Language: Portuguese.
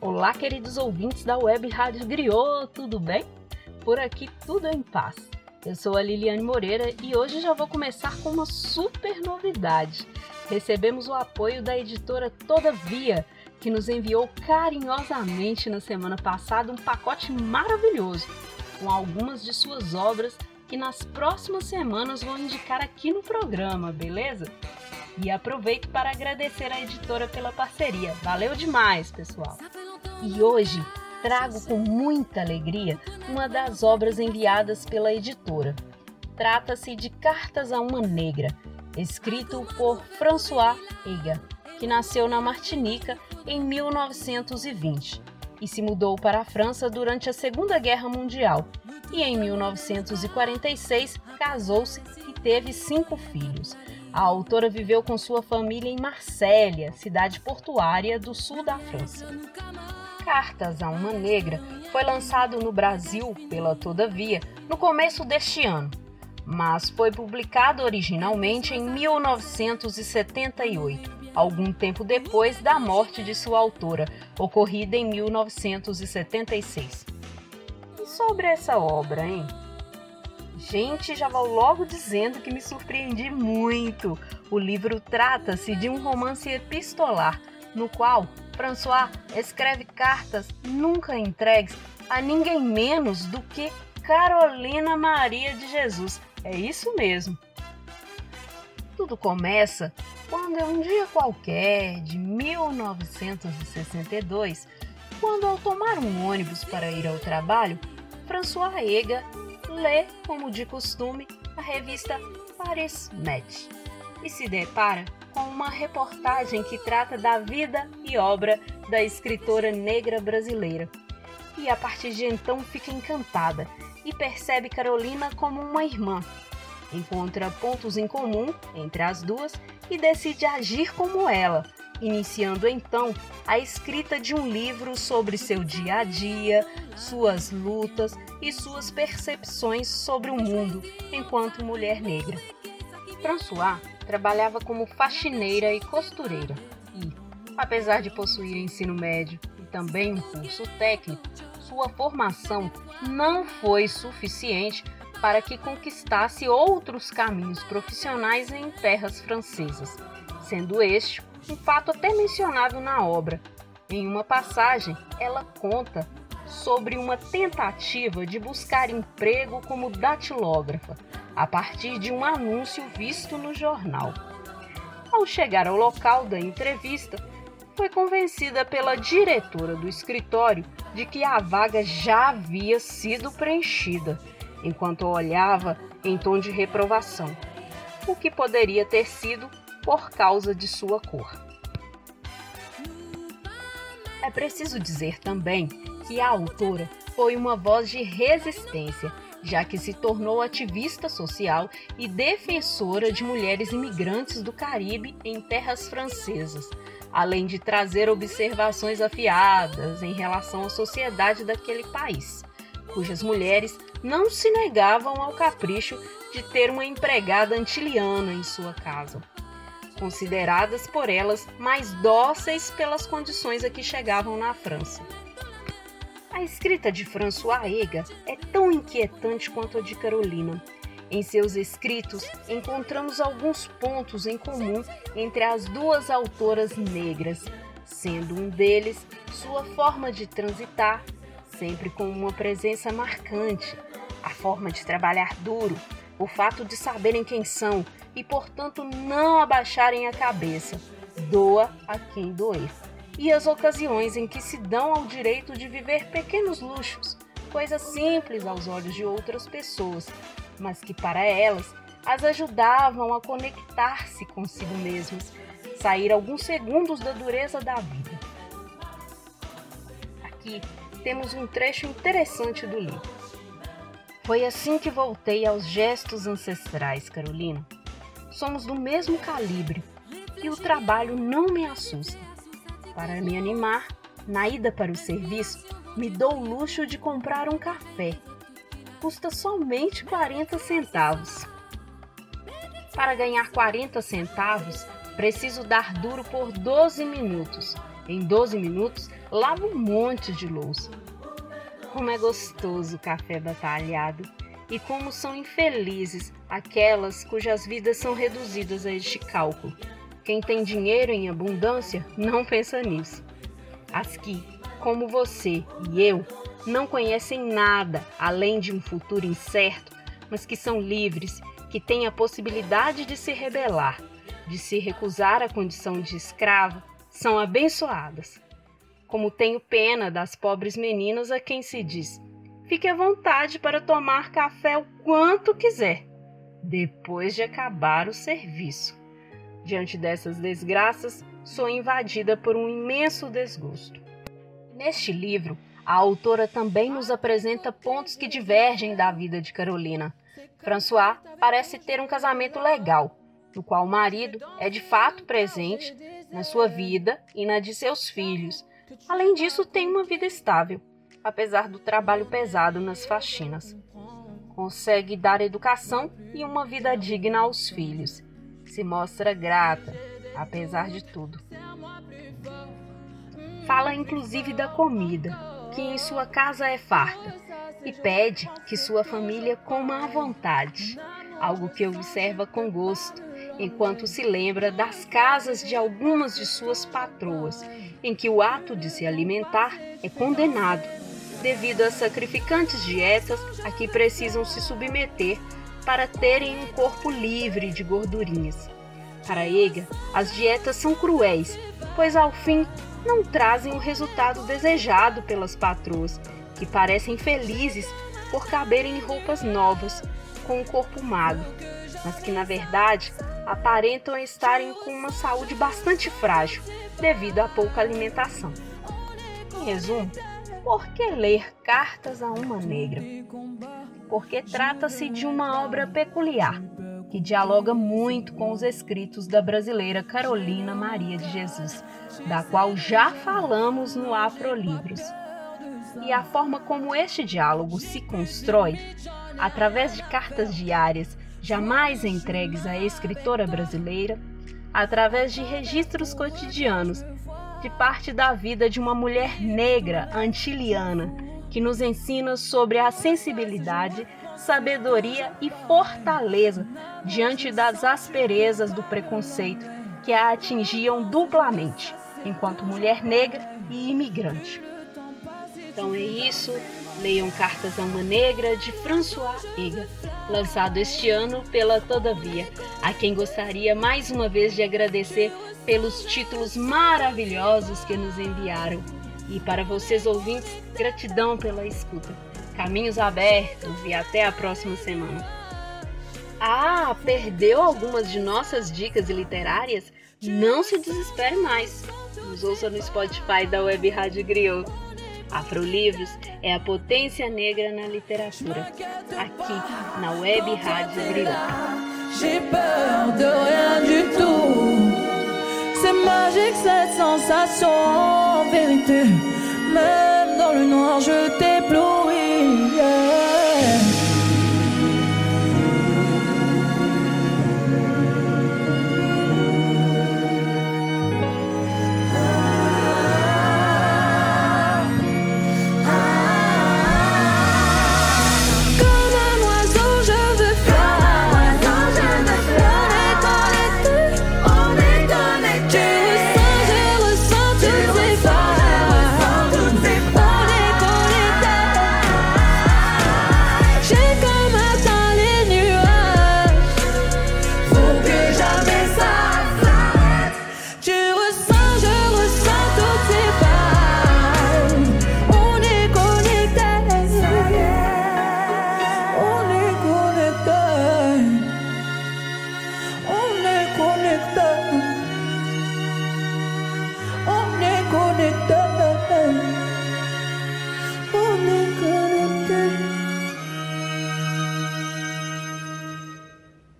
Olá, queridos ouvintes da Web Rádio Griot, tudo bem? Por aqui tudo em paz. Eu sou a Liliane Moreira e hoje já vou começar com uma super novidade. Recebemos o apoio da editora Todavia, que nos enviou carinhosamente na semana passada um pacote maravilhoso com algumas de suas obras que nas próximas semanas vou indicar aqui no programa, beleza? E aproveito para agradecer à editora pela parceria. Valeu demais, pessoal! E hoje trago com muita alegria uma das obras enviadas pela editora. Trata-se de Cartas a uma Negra, escrito por François Ega, que nasceu na Martinica em 1920 e se mudou para a França durante a Segunda Guerra Mundial. E em 1946 casou-se e teve cinco filhos. A autora viveu com sua família em Marsella, cidade portuária do sul da França. Cartas a uma Negra foi lançado no Brasil pela Todavia no começo deste ano, mas foi publicado originalmente em 1978, algum tempo depois da morte de sua autora, ocorrida em 1976. E sobre essa obra, hein? Gente, já vou logo dizendo que me surpreendi muito. O livro trata-se de um romance epistolar, no qual François escreve cartas nunca entregues a ninguém menos do que Carolina Maria de Jesus. É isso mesmo. Tudo começa quando é um dia qualquer de 1962, quando ao tomar um ônibus para ir ao trabalho, François Ega lê, como de costume, a revista Paris Match e se depara com uma reportagem que trata da vida e obra da escritora negra brasileira. E a partir de então fica encantada e percebe Carolina como uma irmã. Encontra pontos em comum entre as duas e decide agir como ela, iniciando então a escrita de um livro sobre seu dia a dia, suas lutas e suas percepções sobre o mundo enquanto mulher negra. François trabalhava como faxineira e costureira apesar de possuir ensino médio e também um curso técnico, sua formação não foi suficiente para que conquistasse outros caminhos profissionais em terras francesas, sendo este um fato até mencionado na obra. Em uma passagem, ela conta sobre uma tentativa de buscar emprego como datilógrafa, a partir de um anúncio visto no jornal. Ao chegar ao local da entrevista, foi convencida pela diretora do escritório de que a vaga já havia sido preenchida, enquanto olhava em tom de reprovação, o que poderia ter sido por causa de sua cor. É preciso dizer também que a autora foi uma voz de resistência já que se tornou ativista social e defensora de mulheres imigrantes do Caribe em terras francesas, além de trazer observações afiadas em relação à sociedade daquele país, cujas mulheres não se negavam ao capricho de ter uma empregada antiliana em sua casa, consideradas por elas mais dóceis pelas condições a que chegavam na França. A escrita de François Ega é tão inquietante quanto a de Carolina. Em seus escritos, encontramos alguns pontos em comum entre as duas autoras negras, sendo um deles sua forma de transitar, sempre com uma presença marcante, a forma de trabalhar duro, o fato de saberem quem são e, portanto, não abaixarem a cabeça, doa a quem doer. E as ocasiões em que se dão ao direito de viver pequenos luxos, coisas simples aos olhos de outras pessoas, mas que para elas as ajudavam a conectar-se consigo mesmas, sair alguns segundos da dureza da vida. Aqui temos um trecho interessante do livro. Foi assim que voltei aos gestos ancestrais, Carolina. Somos do mesmo calibre, e o trabalho não me assusta. Para me animar, na ida para o serviço, me dou o luxo de comprar um café. Custa somente 40 centavos. Para ganhar 40 centavos, preciso dar duro por 12 minutos. Em 12 minutos, lavo um monte de louça. Como é gostoso o café batalhado e como são infelizes aquelas cujas vidas são reduzidas a este cálculo. Quem tem dinheiro em abundância não pensa nisso. As que, como você e eu, não conhecem nada além de um futuro incerto, mas que são livres, que têm a possibilidade de se rebelar, de se recusar à condição de escravo, são abençoadas. Como tenho pena das pobres meninas a quem se diz: fique à vontade para tomar café o quanto quiser, depois de acabar o serviço. Diante dessas desgraças, sou invadida por um imenso desgosto. Neste livro, a autora também nos apresenta pontos que divergem da vida de Carolina. François parece ter um casamento legal, no qual o marido é de fato presente na sua vida e na de seus filhos. Além disso, tem uma vida estável, apesar do trabalho pesado nas faxinas. Consegue dar educação e uma vida digna aos filhos. Se mostra grata, apesar de tudo. Fala inclusive da comida, que em sua casa é farta, e pede que sua família coma à vontade, algo que observa com gosto, enquanto se lembra das casas de algumas de suas patroas, em que o ato de se alimentar é condenado, devido às sacrificantes dietas a que precisam se submeter para terem um corpo livre de gordurinhas. Para Ega, as dietas são cruéis, pois ao fim não trazem o resultado desejado pelas patroas, que parecem felizes por caberem em roupas novas, com o corpo magro, mas que na verdade aparentam estarem com uma saúde bastante frágil devido à pouca alimentação. Em resumo, por que ler Cartas a uma Negra? Porque trata-se de uma obra peculiar, que dialoga muito com os escritos da brasileira Carolina Maria de Jesus, da qual já falamos no Afrolivros. E a forma como este diálogo se constrói, através de cartas diárias jamais entregues à escritora brasileira, através de registros cotidianos de parte da vida de uma mulher negra antiliana, que nos ensina sobre a sensibilidade sabedoria e fortaleza diante das asperezas do preconceito que a atingiam duplamente, enquanto mulher negra e imigrante. Então é isso. Leiam Cartas a uma Negra de François Ega, lançado este ano pela Todavia, a quem gostaria mais uma vez de agradecer pelos títulos maravilhosos que nos enviaram. E para vocês ouvintes, gratidão pela escuta. Caminhos abertos e até a próxima semana. Ah, perdeu algumas de nossas dicas literárias? Não se desespere mais. Nos ouça no Spotify da Web Rádio Griot. Afrolivros é a potência negra na literatura, aqui na Web Rádio Griot.